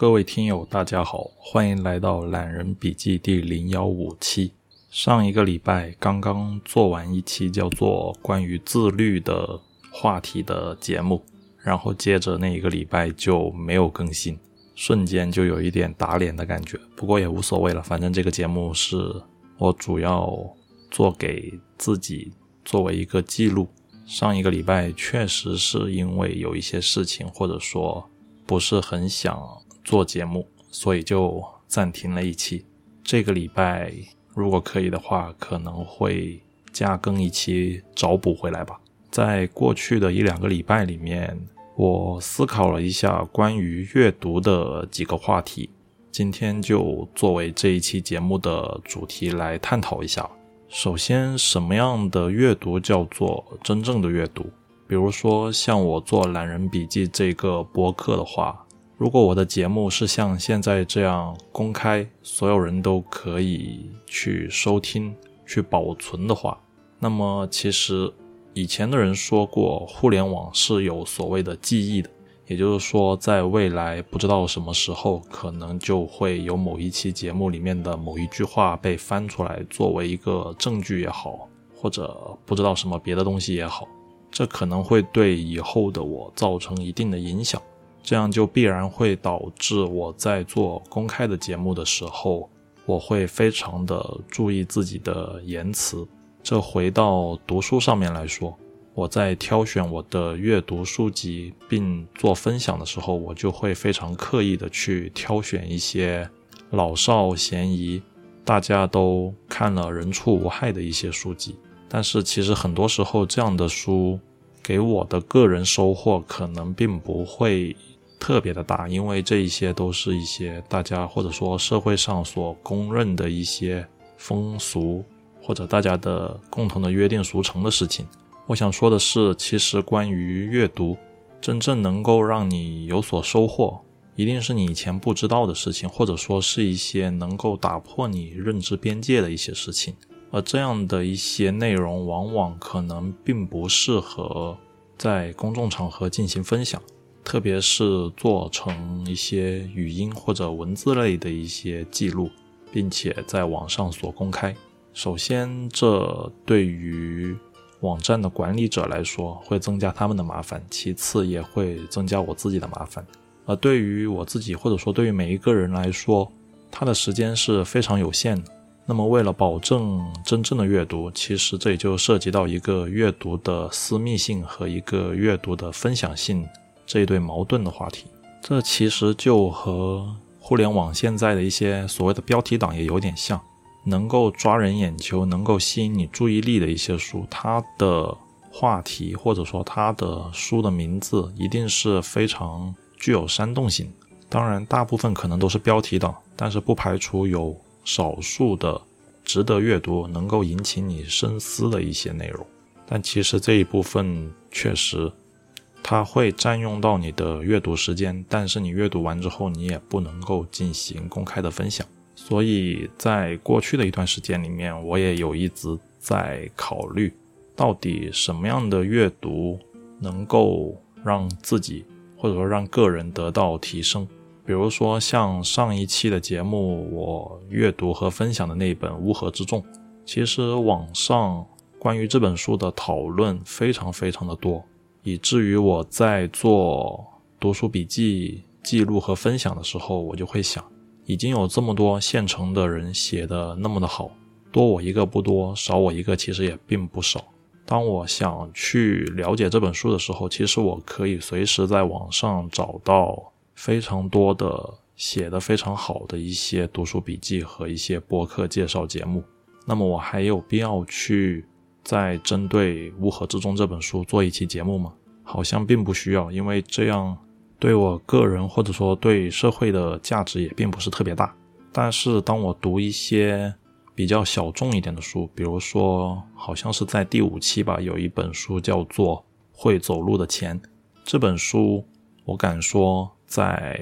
各位听友，大家好，欢迎来到懒人笔记第零幺五期。上一个礼拜刚刚做完一期叫做关于自律的话题的节目，然后接着那一个礼拜就没有更新，瞬间就有一点打脸的感觉。不过也无所谓了，反正这个节目是我主要做给自己作为一个记录。上一个礼拜确实是因为有一些事情，或者说。不是很想做节目，所以就暂停了一期。这个礼拜如果可以的话，可能会加更一期找补回来吧。在过去的一两个礼拜里面，我思考了一下关于阅读的几个话题，今天就作为这一期节目的主题来探讨一下。首先，什么样的阅读叫做真正的阅读？比如说，像我做懒人笔记这个博客的话，如果我的节目是像现在这样公开，所有人都可以去收听、去保存的话，那么其实以前的人说过，互联网是有所谓的记忆的，也就是说，在未来不知道什么时候，可能就会有某一期节目里面的某一句话被翻出来，作为一个证据也好，或者不知道什么别的东西也好。这可能会对以后的我造成一定的影响，这样就必然会导致我在做公开的节目的时候，我会非常的注意自己的言辞。这回到读书上面来说，我在挑选我的阅读书籍并做分享的时候，我就会非常刻意的去挑选一些老少咸宜、大家都看了人畜无害的一些书籍。但是其实很多时候，这样的书给我的个人收获可能并不会特别的大，因为这一些都是一些大家或者说社会上所公认的一些风俗，或者大家的共同的约定俗成的事情。我想说的是，其实关于阅读，真正能够让你有所收获，一定是你以前不知道的事情，或者说是一些能够打破你认知边界的一些事情。而这样的一些内容，往往可能并不适合在公众场合进行分享，特别是做成一些语音或者文字类的一些记录，并且在网上所公开。首先，这对于网站的管理者来说会增加他们的麻烦；其次，也会增加我自己的麻烦。而对于我自己，或者说对于每一个人来说，他的时间是非常有限的。那么，为了保证真正的阅读，其实这也就涉及到一个阅读的私密性和一个阅读的分享性这一对矛盾的话题。这其实就和互联网现在的一些所谓的标题党也有点像，能够抓人眼球、能够吸引你注意力的一些书，它的话题或者说它的书的名字一定是非常具有煽动性。当然，大部分可能都是标题党，但是不排除有。少数的值得阅读、能够引起你深思的一些内容，但其实这一部分确实它会占用到你的阅读时间。但是你阅读完之后，你也不能够进行公开的分享。所以在过去的一段时间里面，我也有一直在考虑，到底什么样的阅读能够让自己或者说让个人得到提升。比如说，像上一期的节目，我阅读和分享的那一本《乌合之众》，其实网上关于这本书的讨论非常非常的多，以至于我在做读书笔记记录和分享的时候，我就会想，已经有这么多现成的人写的那么的好，多我一个不多，少我一个其实也并不少。当我想去了解这本书的时候，其实我可以随时在网上找到。非常多的写的非常好的一些读书笔记和一些播客介绍节目，那么我还有必要去再针对《乌合之众》这本书做一期节目吗？好像并不需要，因为这样对我个人或者说对社会的价值也并不是特别大。但是当我读一些比较小众一点的书，比如说好像是在第五期吧，有一本书叫做《会走路的钱》，这本书我敢说。在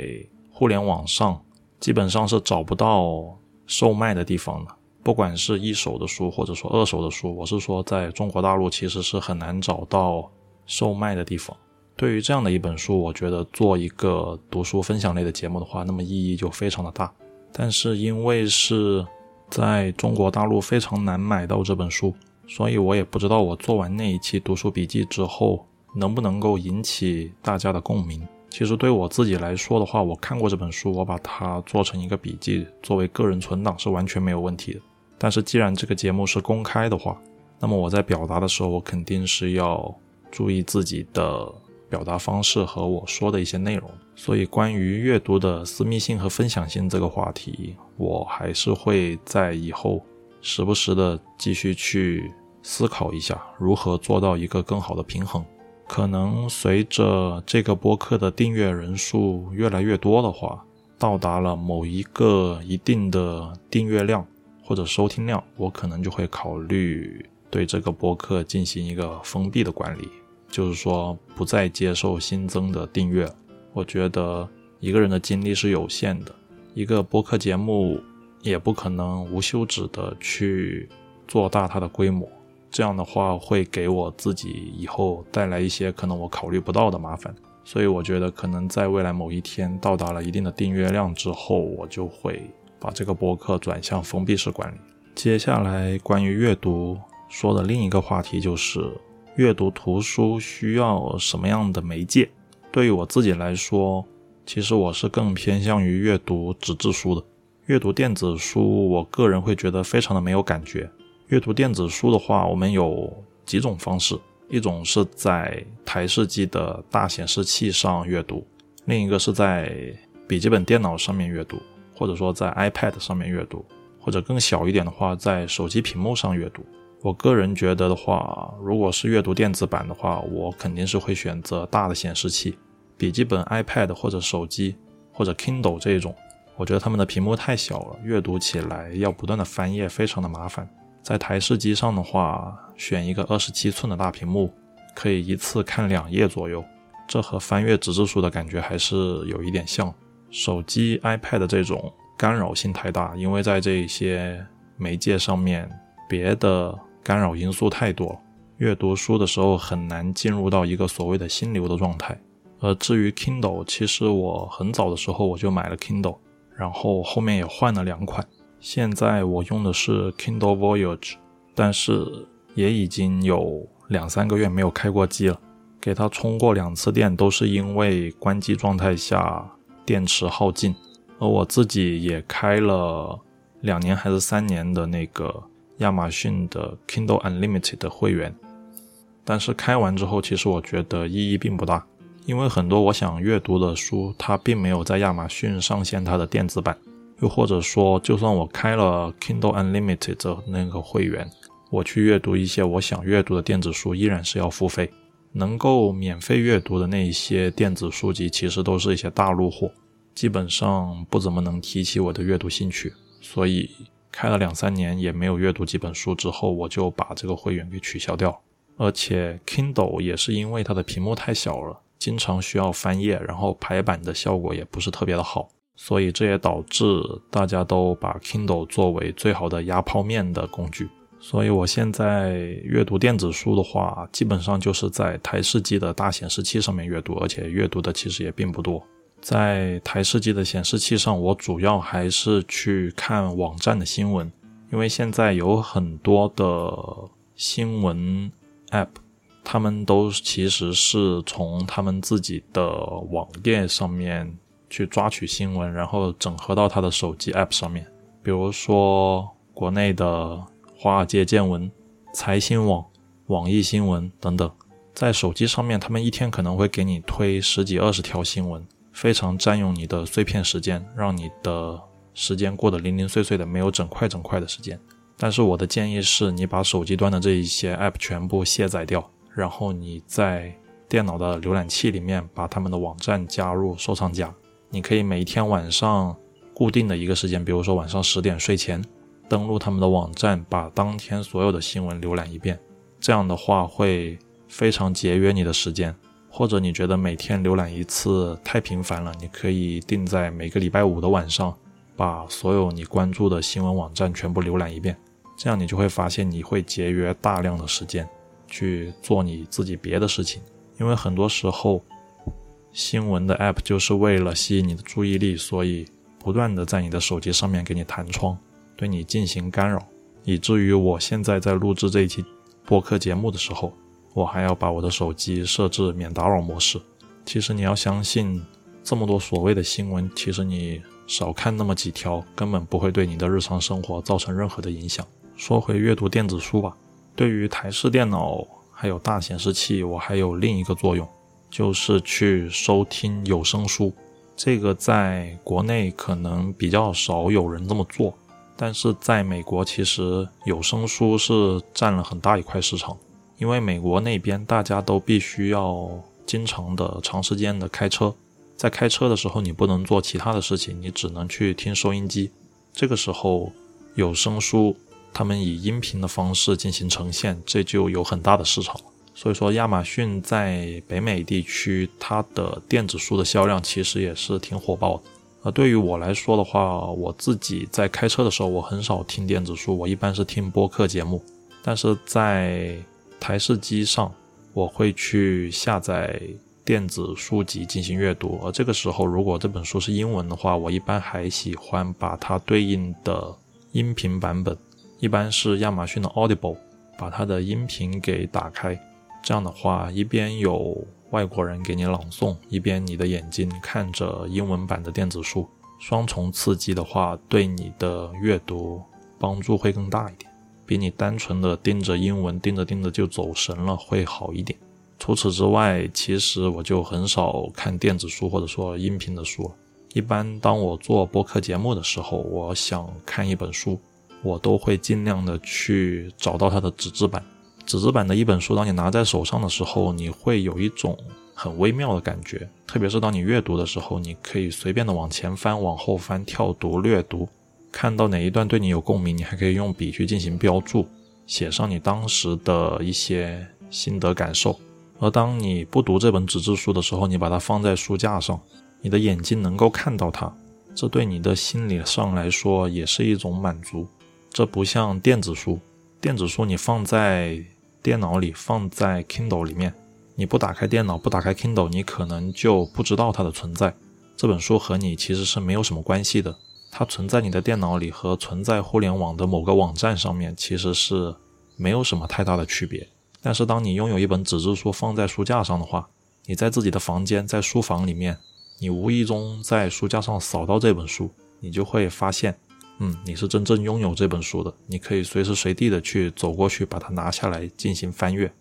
互联网上，基本上是找不到售卖的地方的。不管是一手的书，或者说二手的书，我是说，在中国大陆其实是很难找到售卖的地方。对于这样的一本书，我觉得做一个读书分享类的节目的话，那么意义就非常的大。但是因为是在中国大陆非常难买到这本书，所以我也不知道我做完那一期读书笔记之后，能不能够引起大家的共鸣。其实对我自己来说的话，我看过这本书，我把它做成一个笔记，作为个人存档是完全没有问题的。但是既然这个节目是公开的话，那么我在表达的时候，我肯定是要注意自己的表达方式和我说的一些内容。所以关于阅读的私密性和分享性这个话题，我还是会在以后时不时的继续去思考一下，如何做到一个更好的平衡。可能随着这个播客的订阅人数越来越多的话，到达了某一个一定的订阅量或者收听量，我可能就会考虑对这个博客进行一个封闭的管理，就是说不再接受新增的订阅。我觉得一个人的精力是有限的，一个播客节目也不可能无休止的去做大它的规模。这样的话会给我自己以后带来一些可能我考虑不到的麻烦，所以我觉得可能在未来某一天到达了一定的订阅量之后，我就会把这个博客转向封闭式管理。接下来关于阅读说的另一个话题就是阅读图书需要什么样的媒介？对于我自己来说，其实我是更偏向于阅读纸质书的，阅读电子书，我个人会觉得非常的没有感觉。阅读电子书的话，我们有几种方式，一种是在台式机的大显示器上阅读，另一个是在笔记本电脑上面阅读，或者说在 iPad 上面阅读，或者更小一点的话，在手机屏幕上阅读。我个人觉得的话，如果是阅读电子版的话，我肯定是会选择大的显示器，笔记本 iPad 或者手机或者 Kindle 这种，我觉得它们的屏幕太小了，阅读起来要不断的翻页，非常的麻烦。在台式机上的话，选一个二十七寸的大屏幕，可以一次看两页左右。这和翻阅纸质书的感觉还是有一点像。手机、iPad 这种干扰性太大，因为在这些媒介上面，别的干扰因素太多，阅读书的时候很难进入到一个所谓的心流的状态。而至于 Kindle，其实我很早的时候我就买了 Kindle，然后后面也换了两款。现在我用的是 Kindle Voyage，但是也已经有两三个月没有开过机了。给它充过两次电，都是因为关机状态下电池耗尽。而我自己也开了两年还是三年的那个亚马逊的 Kindle Unlimited 的会员，但是开完之后，其实我觉得意义并不大，因为很多我想阅读的书，它并没有在亚马逊上线它的电子版。又或者说，就算我开了 Kindle Unlimited 的那个会员，我去阅读一些我想阅读的电子书，依然是要付费。能够免费阅读的那一些电子书籍，其实都是一些大陆货，基本上不怎么能提起我的阅读兴趣。所以开了两三年也没有阅读几本书之后，我就把这个会员给取消掉。而且 Kindle 也是因为它的屏幕太小了，经常需要翻页，然后排版的效果也不是特别的好。所以这也导致大家都把 Kindle 作为最好的压泡面的工具。所以我现在阅读电子书的话，基本上就是在台式机的大显示器上面阅读，而且阅读的其实也并不多。在台式机的显示器上，我主要还是去看网站的新闻，因为现在有很多的新闻 App，他们都其实是从他们自己的网页上面。去抓取新闻，然后整合到他的手机 App 上面，比如说国内的华尔街见闻、财新网、网易新闻等等，在手机上面，他们一天可能会给你推十几二十条新闻，非常占用你的碎片时间，让你的时间过得零零碎碎的，没有整块整块的时间。但是我的建议是，你把手机端的这一些 App 全部卸载掉，然后你在电脑的浏览器里面把他们的网站加入收藏夹。你可以每天晚上固定的一个时间，比如说晚上十点睡前，登录他们的网站，把当天所有的新闻浏览一遍。这样的话会非常节约你的时间。或者你觉得每天浏览一次太频繁了，你可以定在每个礼拜五的晚上，把所有你关注的新闻网站全部浏览一遍。这样你就会发现你会节约大量的时间去做你自己别的事情。因为很多时候新闻的 App 就是为了吸引你的注意力，所以不断的在你的手机上面给你弹窗，对你进行干扰，以至于我现在在录制这一期播客节目的时候，我还要把我的手机设置免打扰模式。其实你要相信，这么多所谓的新闻，其实你少看那么几条，根本不会对你的日常生活造成任何的影响。说回阅读电子书吧，对于台式电脑还有大显示器，我还有另一个作用，就是去收听有声书。这个在国内可能比较少有人这么做，但是在美国，其实有声书是占了很大一块市场，因为美国那边大家都必须要经常的、长时间的开车，在开车的时候，你不能做其他的事情，你只能去听收音机。这个时候，有声书。他们以音频的方式进行呈现，这就有很大的市场。所以说，亚马逊在北美地区，它的电子书的销量其实也是挺火爆的。呃，对于我来说的话，我自己在开车的时候，我很少听电子书，我一般是听播客节目。但是在台式机上，我会去下载电子书籍进行阅读。而这个时候，如果这本书是英文的话，我一般还喜欢把它对应的音频版本。一般是亚马逊的 Audible，把它的音频给打开，这样的话，一边有外国人给你朗诵，一边你的眼睛看着英文版的电子书，双重刺激的话，对你的阅读帮助会更大一点，比你单纯的盯着英文盯着盯着就走神了会好一点。除此之外，其实我就很少看电子书或者说音频的书。一般当我做播客节目的时候，我想看一本书。我都会尽量的去找到它的纸质版。纸质版的一本书，当你拿在手上的时候，你会有一种很微妙的感觉。特别是当你阅读的时候，你可以随便的往前翻、往后翻、跳读、略读，看到哪一段对你有共鸣，你还可以用笔去进行标注，写上你当时的一些心得感受。而当你不读这本纸质书的时候，你把它放在书架上，你的眼睛能够看到它，这对你的心理上来说也是一种满足。这不像电子书，电子书你放在电脑里，放在 Kindle 里面，你不打开电脑，不打开 Kindle，你可能就不知道它的存在。这本书和你其实是没有什么关系的，它存在你的电脑里和存在互联网的某个网站上面其实是没有什么太大的区别。但是当你拥有一本纸质书放在书架上的话，你在自己的房间，在书房里面，你无意中在书架上扫到这本书，你就会发现。嗯，你是真正拥有这本书的，你可以随时随地的去走过去，把它拿下来进行翻阅，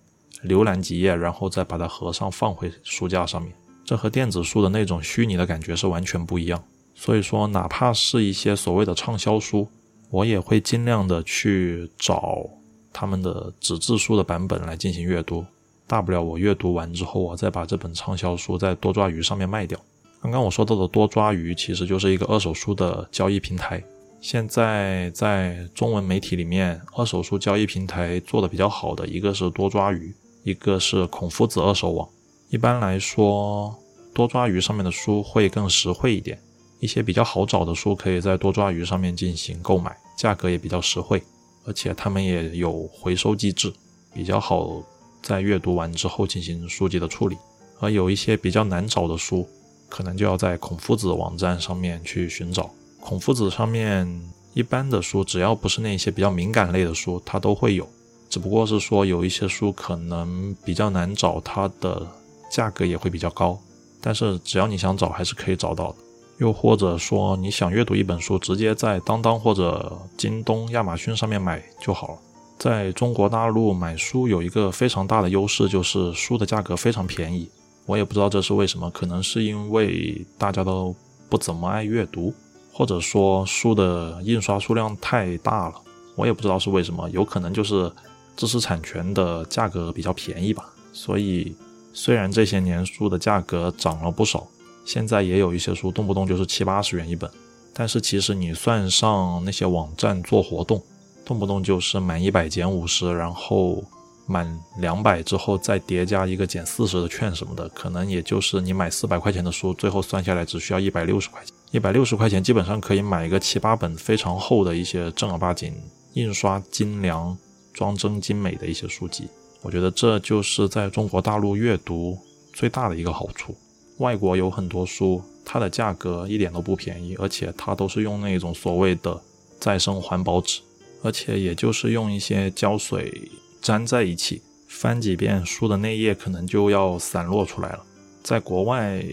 浏览几页，然后再把它合上放回书架上面。这和电子书的那种虚拟的感觉是完全不一样。所以说，哪怕是一些所谓的畅销书，我也会尽量的去找他们的纸质书的版本来进行阅读。大不了我阅读完之后，我再把这本畅销书在多抓鱼上面卖掉。刚刚我说到的多抓鱼其实就是一个二手书的交易平台。现在在中文媒体里面，二手书交易平台做的比较好的一个是多抓鱼，一个是孔夫子二手网。一般来说，多抓鱼上面的书会更实惠一点，一些比较好找的书可以在多抓鱼上面进行购买，价格也比较实惠，而且他们也有回收机制，比较好在阅读完之后进行书籍的处理。而有一些比较难找的书，可能就要在孔夫子网站上面去寻找。孔夫子上面一般的书，只要不是那些比较敏感类的书，它都会有。只不过是说有一些书可能比较难找，它的价格也会比较高。但是只要你想找，还是可以找到的。又或者说你想阅读一本书，直接在当当或者京东、亚马逊上面买就好了。在中国大陆买书有一个非常大的优势，就是书的价格非常便宜。我也不知道这是为什么，可能是因为大家都不怎么爱阅读。或者说书的印刷数量太大了，我也不知道是为什么，有可能就是知识产权的价格比较便宜吧。所以虽然这些年书的价格涨了不少，现在也有一些书动不动就是七八十元一本，但是其实你算上那些网站做活动，动不动就是满一百减五十，然后满两百之后再叠加一个减四十的券什么的，可能也就是你买四百块钱的书，最后算下来只需要一百六十块钱。一百六十块钱，基本上可以买一个七八本非常厚的一些正儿八经、印刷精良、装帧精美的一些书籍。我觉得这就是在中国大陆阅读最大的一个好处。外国有很多书，它的价格一点都不便宜，而且它都是用那种所谓的再生环保纸，而且也就是用一些胶水粘在一起，翻几遍书的内页可能就要散落出来了。在国外，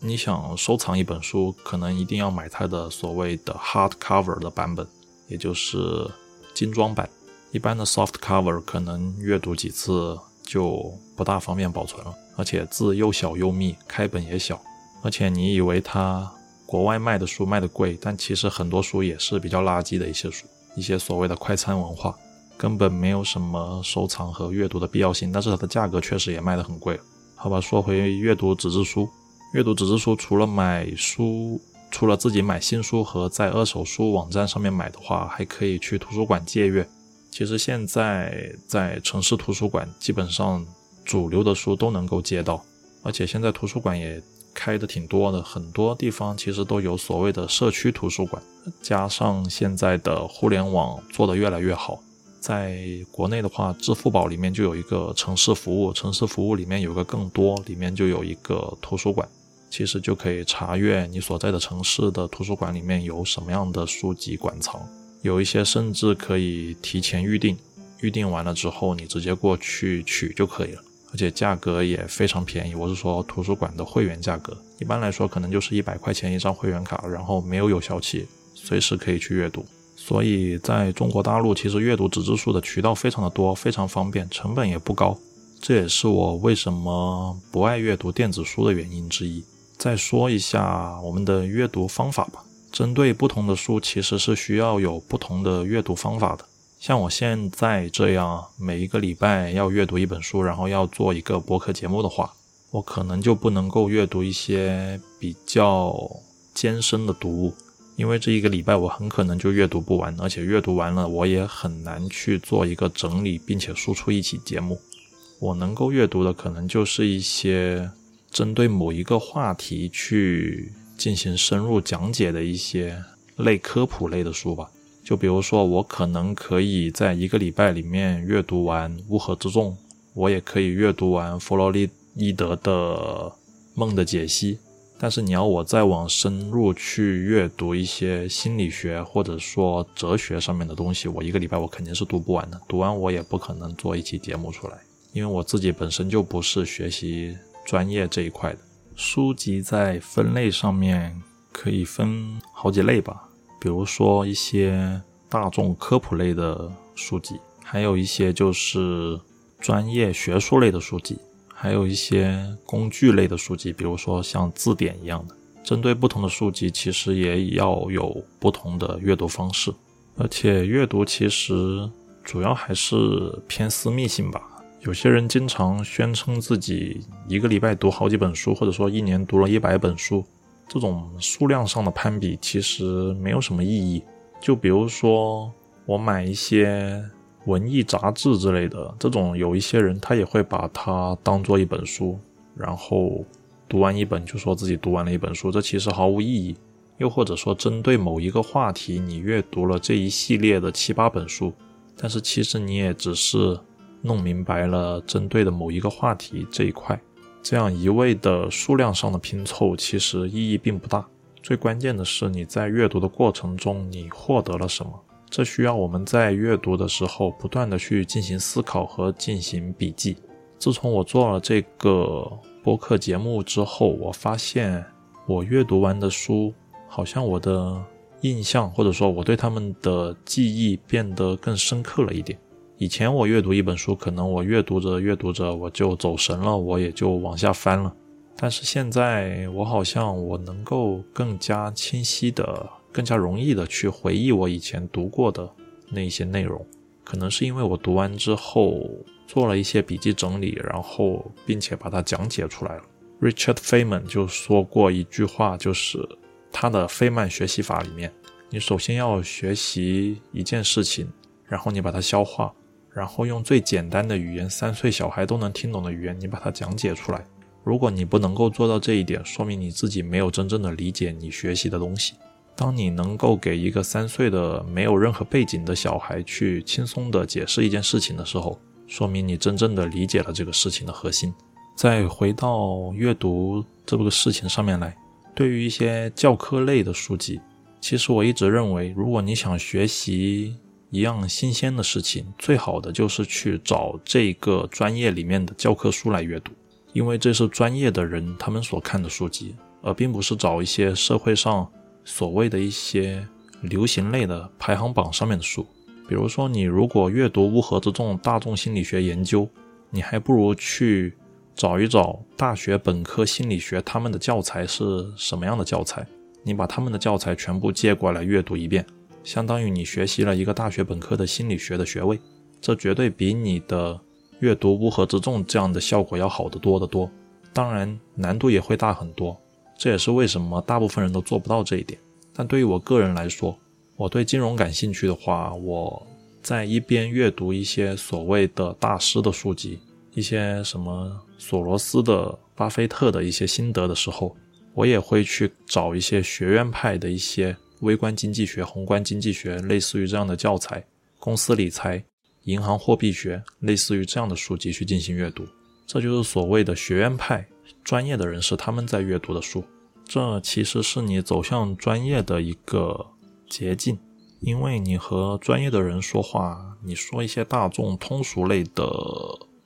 你想收藏一本书，可能一定要买它的所谓的 hard cover 的版本，也就是精装版。一般的 soft cover 可能阅读几次就不大方便保存了。而且字又小又密，开本也小，而且你以为它国外卖的书卖的贵，但其实很多书也是比较垃圾的一些书，一些所谓的快餐文化，根本没有什么收藏和阅读的必要性。但是它的价格确实也卖得很贵。好吧，说回阅读纸质书，阅读纸质书除了买书，除了自己买新书和在二手书网站上面买的话，还可以去图书馆借阅。其实现在在城市图书馆基本上。主流的书都能够借到，而且现在图书馆也开的挺多的，很多地方其实都有所谓的社区图书馆。加上现在的互联网做得越来越好，在国内的话，支付宝里面就有一个城市服务，城市服务里面有个更多，里面就有一个图书馆，其实就可以查阅你所在的城市的图书馆里面有什么样的书籍馆藏，有一些甚至可以提前预定，预定完了之后你直接过去取就可以了。而且价格也非常便宜，我是说图书馆的会员价格，一般来说可能就是一百块钱一张会员卡，然后没有有效期，随时可以去阅读。所以在中国大陆，其实阅读纸质书的渠道非常的多，非常方便，成本也不高。这也是我为什么不爱阅读电子书的原因之一。再说一下我们的阅读方法吧，针对不同的书，其实是需要有不同的阅读方法的。像我现在这样，每一个礼拜要阅读一本书，然后要做一个博客节目的话，我可能就不能够阅读一些比较艰深的读物，因为这一个礼拜我很可能就阅读不完，而且阅读完了我也很难去做一个整理，并且输出一期节目。我能够阅读的可能就是一些针对某一个话题去进行深入讲解的一些类科普类的书吧。就比如说，我可能可以在一个礼拜里面阅读完《乌合之众》，我也可以阅读完弗洛伊德的《梦的解析》。但是你要我再往深入去阅读一些心理学或者说哲学上面的东西，我一个礼拜我肯定是读不完的。读完我也不可能做一期节目出来，因为我自己本身就不是学习专业这一块的。书籍在分类上面可以分好几类吧。比如说一些大众科普类的书籍，还有一些就是专业学术类的书籍，还有一些工具类的书籍，比如说像字典一样的。针对不同的书籍，其实也要有不同的阅读方式。而且阅读其实主要还是偏私密性吧。有些人经常宣称自己一个礼拜读好几本书，或者说一年读了一百本书。这种数量上的攀比其实没有什么意义。就比如说，我买一些文艺杂志之类的，这种有一些人他也会把它当做一本书，然后读完一本就说自己读完了一本书，这其实毫无意义。又或者说，针对某一个话题，你阅读了这一系列的七八本书，但是其实你也只是弄明白了针对的某一个话题这一块。这样一味的数量上的拼凑，其实意义并不大。最关键的是你在阅读的过程中，你获得了什么？这需要我们在阅读的时候不断的去进行思考和进行笔记。自从我做了这个播客节目之后，我发现我阅读完的书，好像我的印象或者说我对他们的记忆变得更深刻了一点。以前我阅读一本书，可能我阅读着阅读着我就走神了，我也就往下翻了。但是现在我好像我能够更加清晰的、更加容易的去回忆我以前读过的那些内容。可能是因为我读完之后做了一些笔记整理，然后并且把它讲解出来了。Richard Feynman 就说过一句话，就是他的费曼学习法里面，你首先要学习一件事情，然后你把它消化。然后用最简单的语言，三岁小孩都能听懂的语言，你把它讲解出来。如果你不能够做到这一点，说明你自己没有真正的理解你学习的东西。当你能够给一个三岁的没有任何背景的小孩去轻松的解释一件事情的时候，说明你真正的理解了这个事情的核心。再回到阅读这个事情上面来，对于一些教科类的书籍，其实我一直认为，如果你想学习一样新鲜的事情，最好的就是去找这个专业里面的教科书来阅读，因为这是专业的人他们所看的书籍，而并不是找一些社会上所谓的一些流行类的排行榜上面的书。比如说，你如果阅读乌合之众大众心理学研究，你还不如去。找一找大学本科心理学他们的教材是什么样的教材，你把他们的教材全部借过来阅读一遍，相当于你学习了一个大学本科的心理学的学位，这绝对比你的阅读乌合之众这样的效果要好得多得多。当然难度也会大很多，这也是为什么大部分人都做不到这一点。但对于我个人来说，我对金融感兴趣的话，我在一边阅读一些所谓的大师的书籍。一些什么索罗斯的、巴菲特的一些心得的时候，我也会去找一些学院派的一些微观经济学、宏观经济学，类似于这样的教材；公司理财、银行货币学，类似于这样的书籍去进行阅读。这就是所谓的学院派专业的人士他们在阅读的书。这其实是你走向专业的一个捷径，因为你和专业的人说话，你说一些大众通俗类的。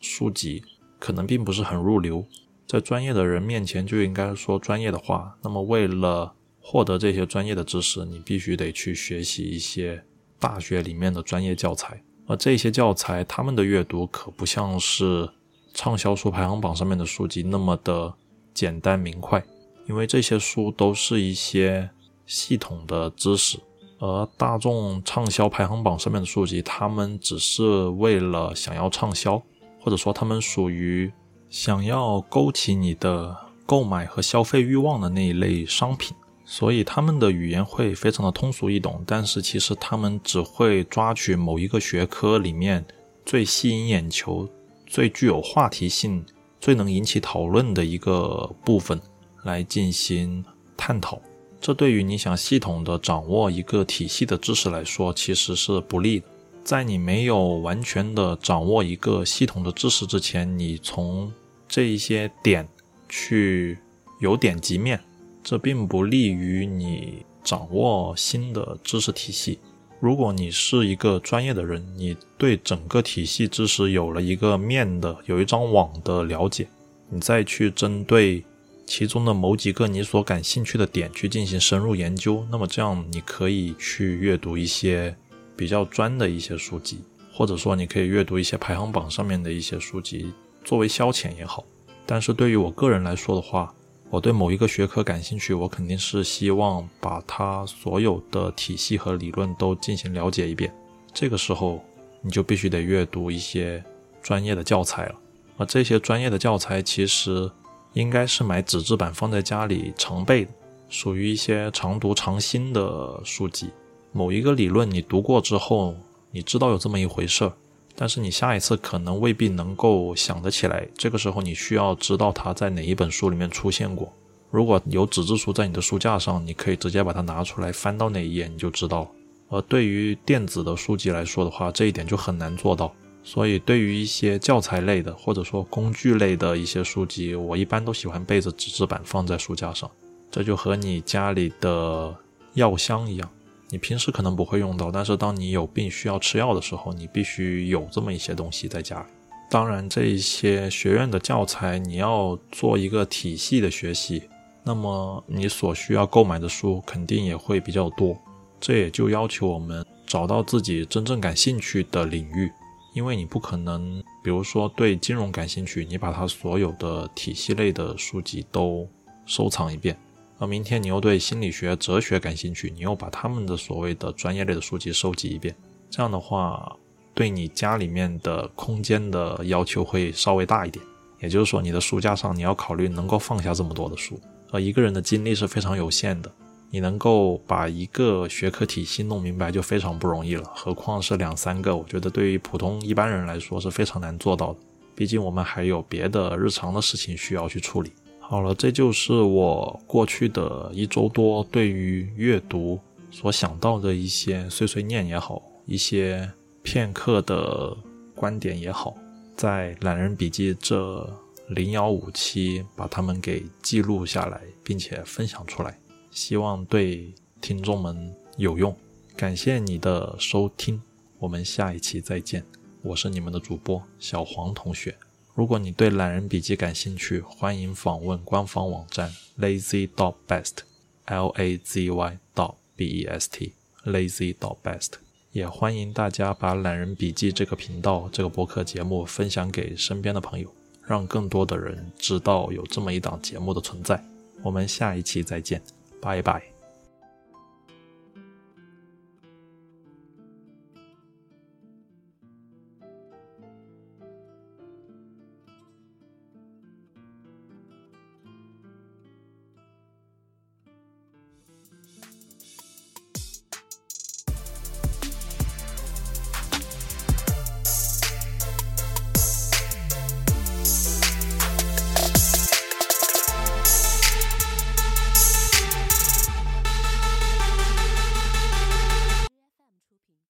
书籍可能并不是很入流，在专业的人面前就应该说专业的话。那么，为了获得这些专业的知识，你必须得去学习一些大学里面的专业教材。而这些教材，他们的阅读可不像是畅销书排行榜上面的书籍那么的简单明快，因为这些书都是一些系统的知识。而大众畅销排行榜上面的书籍，他们只是为了想要畅销。或者说，他们属于想要勾起你的购买和消费欲望的那一类商品，所以他们的语言会非常的通俗易懂。但是，其实他们只会抓取某一个学科里面最吸引眼球、最具有话题性、最能引起讨论的一个部分来进行探讨。这对于你想系统的掌握一个体系的知识来说，其实是不利的。在你没有完全的掌握一个系统的知识之前，你从这一些点去由点及面，这并不利于你掌握新的知识体系。如果你是一个专业的人，你对整个体系知识有了一个面的、有一张网的了解，你再去针对其中的某几个你所感兴趣的点去进行深入研究，那么这样你可以去阅读一些。比较专的一些书籍，或者说你可以阅读一些排行榜上面的一些书籍，作为消遣也好。但是对于我个人来说的话，我对某一个学科感兴趣，我肯定是希望把它所有的体系和理论都进行了解一遍。这个时候，你就必须得阅读一些专业的教材了。而这些专业的教材，其实应该是买纸质版放在家里常备，属于一些常读常新的书籍。某一个理论你读过之后，你知道有这么一回事儿，但是你下一次可能未必能够想得起来。这个时候你需要知道它在哪一本书里面出现过。如果有纸质书在你的书架上，你可以直接把它拿出来，翻到哪一页你就知道了。而对于电子的书籍来说的话，这一点就很难做到。所以对于一些教材类的或者说工具类的一些书籍，我一般都喜欢背着纸质版放在书架上。这就和你家里的药箱一样。你平时可能不会用到，但是当你有病需要吃药的时候，你必须有这么一些东西在家里。当然，这一些学院的教材，你要做一个体系的学习，那么你所需要购买的书肯定也会比较多。这也就要求我们找到自己真正感兴趣的领域，因为你不可能，比如说对金融感兴趣，你把它所有的体系类的书籍都收藏一遍。那明天你又对心理学、哲学感兴趣，你又把他们的所谓的专业类的书籍收集一遍，这样的话，对你家里面的空间的要求会稍微大一点。也就是说，你的书架上你要考虑能够放下这么多的书。而一个人的精力是非常有限的，你能够把一个学科体系弄明白就非常不容易了，何况是两三个？我觉得对于普通一般人来说是非常难做到的。毕竟我们还有别的日常的事情需要去处理。好了，这就是我过去的一周多对于阅读所想到的一些碎碎念也好，一些片刻的观点也好，在懒人笔记这零幺五期把它们给记录下来，并且分享出来，希望对听众们有用。感谢你的收听，我们下一期再见。我是你们的主播小黄同学。如果你对懒人笔记感兴趣，欢迎访问官方网站 lazy dot best，l a z y dot b e s t，lazy dot best。也欢迎大家把懒人笔记这个频道、这个播客节目分享给身边的朋友，让更多的人知道有这么一档节目的存在。我们下一期再见，拜拜。